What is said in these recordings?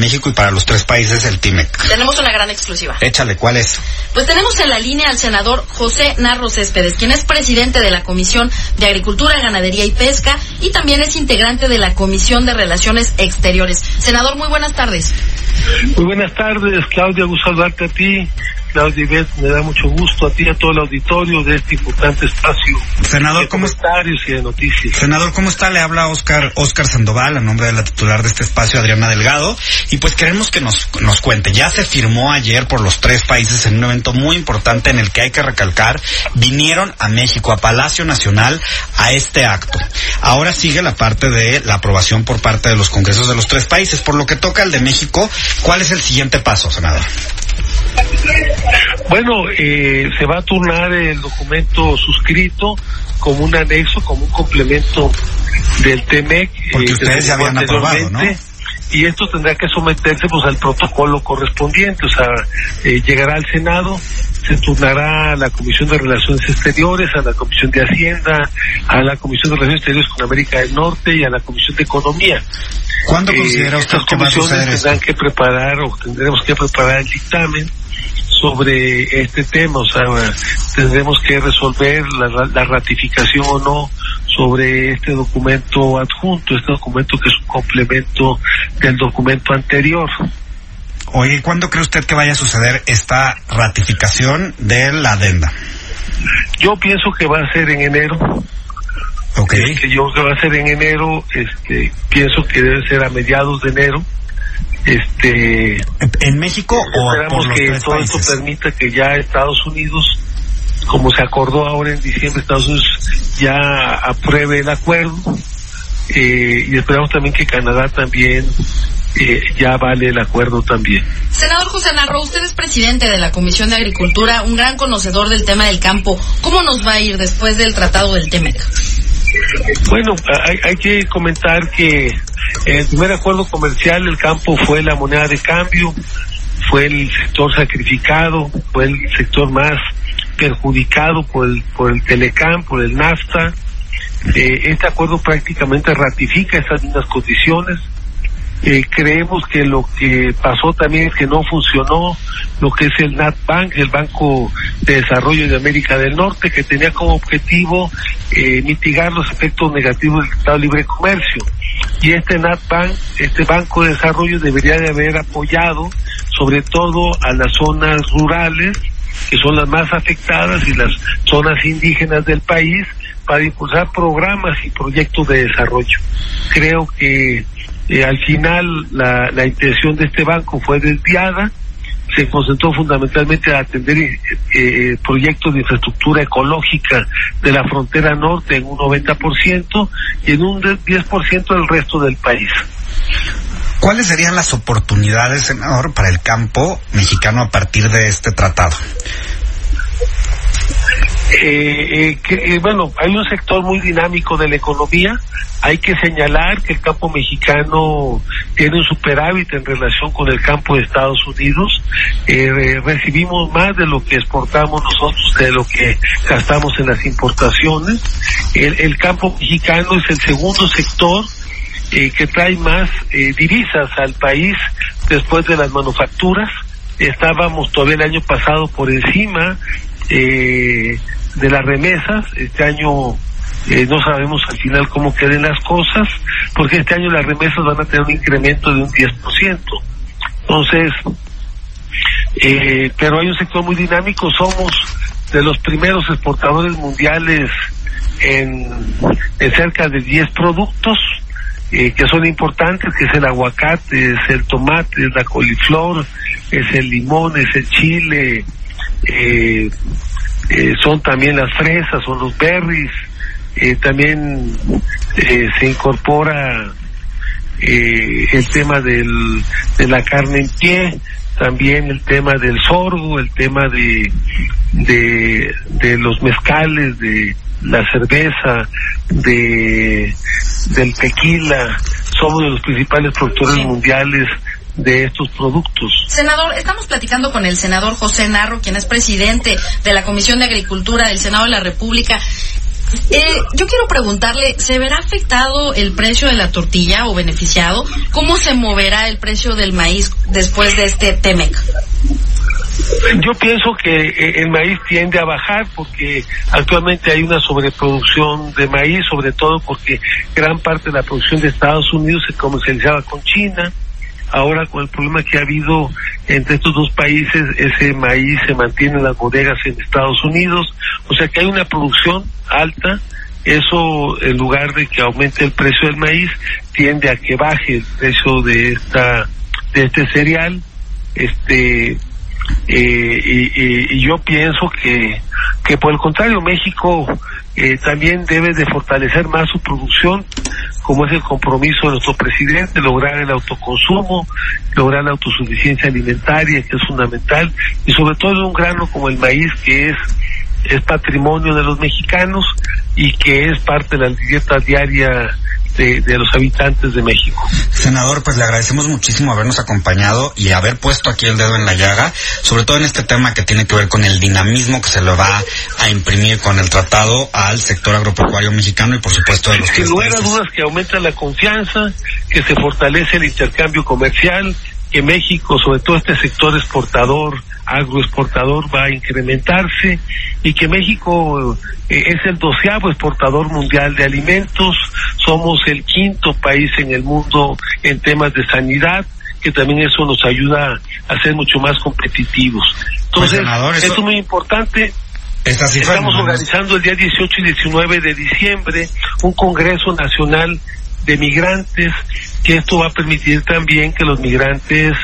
México y para los tres países el TIMEC. Tenemos una gran exclusiva. Échale, ¿cuál es? Pues tenemos en la línea al senador José Narro Céspedes, quien es presidente de la Comisión de Agricultura, Ganadería y Pesca y también es integrante de la Comisión de Relaciones Exteriores. Senador, muy buenas tardes. Muy buenas tardes, Claudia, gusto saludarte a ti. Claudia Ivette, me da mucho gusto a ti y a todo el auditorio de este importante espacio Senador, de ¿cómo está? y de noticias. Senador, ¿cómo está? Le habla Oscar, Oscar Sandoval, a nombre de la titular de este espacio, Adriana Delgado. Y pues queremos que nos, nos cuente. Ya se firmó ayer por los tres países en un evento muy importante en el que hay que recalcar, vinieron a México, a Palacio Nacional, a este acto. Ahora sigue la parte de la aprobación por parte de los congresos de los tres países. Por lo que toca al de México, ¿cuál es el siguiente paso, senador? Bueno, eh, se va a turnar el documento suscrito como un anexo, como un complemento del TEMEC. Porque que ustedes ya habían aprobado, Y esto tendrá que someterse pues al protocolo correspondiente, o sea, eh, llegará al Senado, se turnará a la Comisión de Relaciones Exteriores, a la Comisión de Hacienda, a la Comisión de Relaciones Exteriores con América del Norte y a la Comisión de Economía. ¿Cuándo Eh, considera usted estas comisiones esto? tendrán que preparar o tendremos que preparar el dictamen sobre este tema, o sea, tendremos que resolver la, la ratificación o no sobre este documento adjunto, este documento que es un complemento del documento anterior. Oye, ¿cuándo cree usted que vaya a suceder esta ratificación de la adenda? Yo pienso que va a ser en enero, Ok. que yo creo que va a ser en enero, este, pienso que debe ser a mediados de enero, este, ¿En México o por Esperamos los que tres todo esto permita que ya Estados Unidos, como se acordó ahora en diciembre, Estados Unidos ya apruebe el acuerdo eh, y esperamos también que Canadá también eh, ya vale el acuerdo también. Senador José Narro, usted es presidente de la Comisión de Agricultura, un gran conocedor del tema del campo. ¿Cómo nos va a ir después del tratado del TEMEC? Bueno, hay, hay que comentar que el primer acuerdo comercial el campo fue la moneda de cambio, fue el sector sacrificado, fue el sector más perjudicado por el, por el Telecam, por el NAFTA. Eh, este acuerdo prácticamente ratifica esas mismas condiciones. Eh, creemos que lo que pasó también es que no funcionó lo que es el NatBank, el Banco de Desarrollo de América del Norte, que tenía como objetivo eh, mitigar los efectos negativos del de Libre Comercio. Y este NatBank, este Banco de Desarrollo debería de haber apoyado sobre todo a las zonas rurales, que son las más afectadas, y las zonas indígenas del país, para impulsar programas y proyectos de desarrollo. Creo que eh, al final la, la intención de este banco fue desviada, se concentró fundamentalmente a atender eh, eh, proyectos de infraestructura ecológica de la frontera norte en un 90% y en un 10% del resto del país. ¿Cuáles serían las oportunidades, senador, para el campo mexicano a partir de este tratado? Eh, eh, que, eh, bueno, hay un sector muy dinámico de la economía. Hay que señalar que el campo mexicano tiene un superávit en relación con el campo de Estados Unidos. Eh, re- recibimos más de lo que exportamos nosotros, de lo que gastamos en las importaciones. El, el campo mexicano es el segundo sector eh, que trae más divisas al país después de las manufacturas. Estábamos todavía el año pasado por encima eh, de las remesas. Este año eh, no sabemos al final cómo queden las cosas, porque este año las remesas van a tener un incremento de un 10%. Entonces, eh, pero hay un sector muy dinámico, somos de los primeros exportadores mundiales en, cerca de 10 productos eh, que son importantes, que es el aguacate, es el tomate, es la coliflor, es el limón, es el chile, eh, eh, son también las fresas, son los berries, eh, también eh, se incorpora eh, el tema del, de la carne en pie, también el tema del sorgo, el tema de, de, de los mezcales, de la cerveza, de del tequila, somos de los principales productores mundiales de estos productos. Senador, estamos platicando con el senador José Narro, quien es presidente de la Comisión de Agricultura del Senado de la República. Eh, yo quiero preguntarle, ¿se verá afectado el precio de la tortilla o beneficiado? ¿Cómo se moverá el precio del maíz después de este TEMEC? Yo pienso que eh, el maíz tiende a bajar porque actualmente hay una sobreproducción de maíz, sobre todo porque gran parte de la producción de Estados Unidos se comercializaba con China. Ahora con el problema que ha habido entre estos dos países, ese maíz se mantiene en las bodegas en Estados Unidos, o sea que hay una producción alta, eso en lugar de que aumente el precio del maíz, tiende a que baje el precio de esta de este cereal, este eh, y, y, yo pienso que, que por el contrario México eh, también debe de fortalecer más su producción como es el compromiso de nuestro presidente, lograr el autoconsumo, lograr la autosuficiencia alimentaria, que es fundamental, y sobre todo en un grano como el maíz, que es, es patrimonio de los mexicanos y que es parte de la dieta diaria de, los habitantes de México. Senador, pues le agradecemos muchísimo habernos acompañado y haber puesto aquí el dedo en la llaga, sobre todo en este tema que tiene que ver con el dinamismo que se le va a imprimir con el tratado al sector agropecuario mexicano y por supuesto de los Sin lugar a dudas que aumenta la confianza, que se fortalece el intercambio comercial, que México, sobre todo este sector exportador, agroexportador va a incrementarse y que México eh, es el doceavo exportador mundial de alimentos, somos el quinto país en el mundo en temas de sanidad, que también eso nos ayuda a ser mucho más competitivos. Pues, Entonces, esto es muy importante. Estamos organizando el día 18 y 19 de diciembre un Congreso Nacional de Migrantes, que esto va a permitir también que los migrantes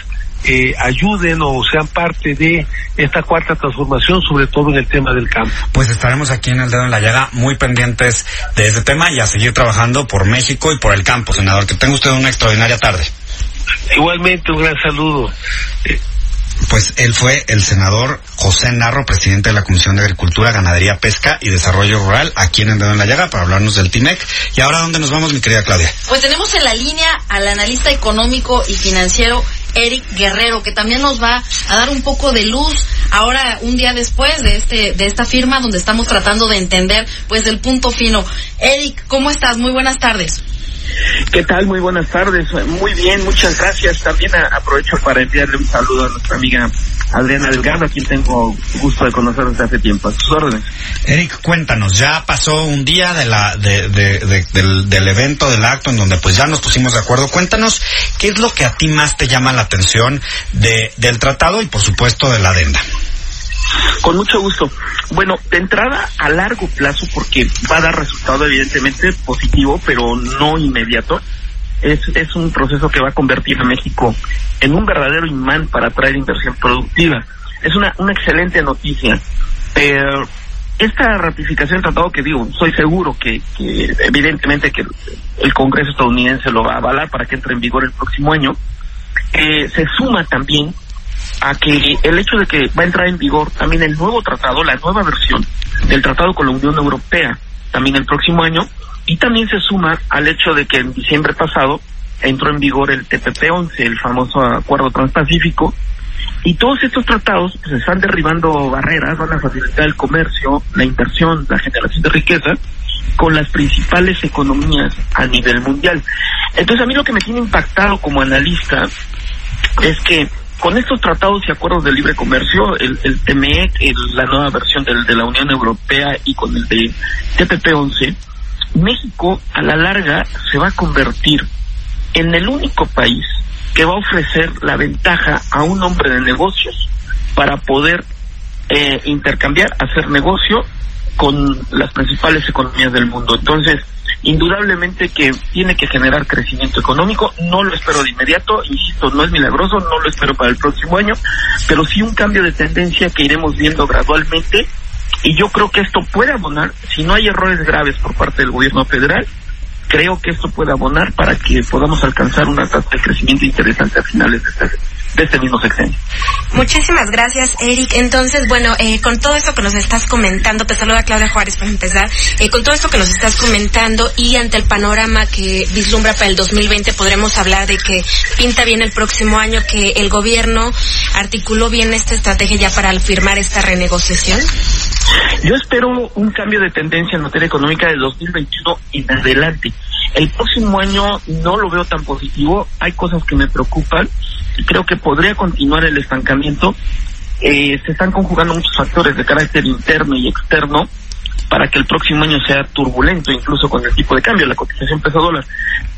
eh, ayuden o sean parte de esta cuarta transformación, sobre todo en el tema del campo. Pues estaremos aquí en el dedo en la llaga muy pendientes de este tema y a seguir trabajando por México y por el campo, senador. Que tenga usted una extraordinaria tarde. Igualmente, un gran saludo. Pues él fue el senador José Narro, presidente de la Comisión de Agricultura, Ganadería, Pesca y Desarrollo Rural, aquí en el Dedo en la Llaga, para hablarnos del TIMEC. ¿Y ahora dónde nos vamos, mi querida Claudia? Pues tenemos en la línea al analista económico y financiero Eric Guerrero, que también nos va a dar un poco de luz ahora un día después de este de esta firma donde estamos tratando de entender pues el punto fino. Eric, ¿cómo estás? Muy buenas tardes. ¿Qué tal? Muy buenas tardes. Muy bien, muchas gracias. También aprovecho para enviarle un saludo a nuestra amiga Adriana Delgado, a quien tengo gusto de conocer desde hace tiempo. A sus órdenes. Eric, cuéntanos, ya pasó un día de la, de, del, del, evento, del acto, en donde pues ya nos pusimos de acuerdo. Cuéntanos, ¿qué es lo que a ti más te llama la atención de, del tratado y por supuesto de la adenda? Con mucho gusto. Bueno, de entrada a largo plazo, porque va a dar resultado evidentemente positivo, pero no inmediato. Es, es un proceso que va a convertir a México en un verdadero imán para atraer inversión productiva. Es una, una excelente noticia. Pero esta ratificación del tratado que digo, soy seguro que, que evidentemente que el Congreso estadounidense lo va a avalar para que entre en vigor el próximo año, eh, se suma también a que el hecho de que va a entrar en vigor también el nuevo tratado, la nueva versión del tratado con la Unión Europea, también el próximo año, y también se suma al hecho de que en diciembre pasado entró en vigor el TPP-11, el famoso Acuerdo Transpacífico, y todos estos tratados pues, están derribando barreras, van a facilitar el comercio, la inversión, la generación de riqueza con las principales economías a nivel mundial. Entonces a mí lo que me tiene impactado como analista es que con estos tratados y acuerdos de libre comercio, el, el TMEC, la nueva versión de la Unión Europea y con el de TPP-11, México a la larga se va a convertir en el único país que va a ofrecer la ventaja a un hombre de negocios para poder eh, intercambiar, hacer negocio con las principales economías del mundo. Entonces, indudablemente que tiene que generar crecimiento económico, no lo espero de inmediato, insisto, no es milagroso, no lo espero para el próximo año, pero sí un cambio de tendencia que iremos viendo gradualmente. Y yo creo que esto puede abonar, si no hay errores graves por parte del gobierno federal, creo que esto puede abonar para que podamos alcanzar una tasa de crecimiento interesante a finales de este, de este mismo sexenio. Muchísimas gracias, Eric. Entonces, bueno, eh, con todo esto que nos estás comentando, te saluda Claudia Juárez para empezar, eh, con todo esto que nos estás comentando y ante el panorama que vislumbra para el 2020, podremos hablar de que pinta bien el próximo año, que el gobierno articuló bien esta estrategia ya para firmar esta renegociación. Yo espero un cambio de tendencia en materia económica del 2021 en adelante. El próximo año no lo veo tan positivo, hay cosas que me preocupan creo que podría continuar el estancamiento. Eh, se están conjugando muchos factores de carácter interno y externo para que el próximo año sea turbulento, incluso con el tipo de cambio, la cotización peso dólar.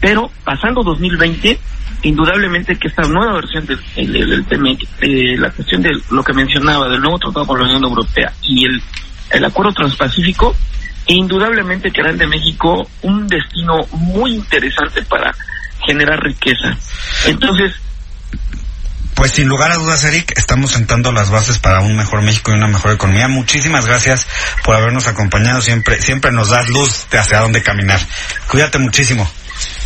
Pero pasando 2020, indudablemente que esta nueva versión del, del, del la cuestión de lo que mencionaba del nuevo tratado con la Unión Europea y el, el acuerdo transpacífico, indudablemente que harán de México un destino muy interesante para generar riqueza. Entonces, pues sin lugar a dudas, Eric, estamos sentando las bases para un mejor México y una mejor economía. Muchísimas gracias por habernos acompañado. Siempre, siempre nos das luz de hacia dónde caminar. Cuídate muchísimo.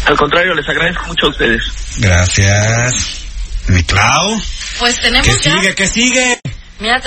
Al contrario, les agradezco mucho a ustedes. Gracias. Mi Clau. Pues tenemos ¿Qué ya... sigue? ¿Qué sigue? Mira,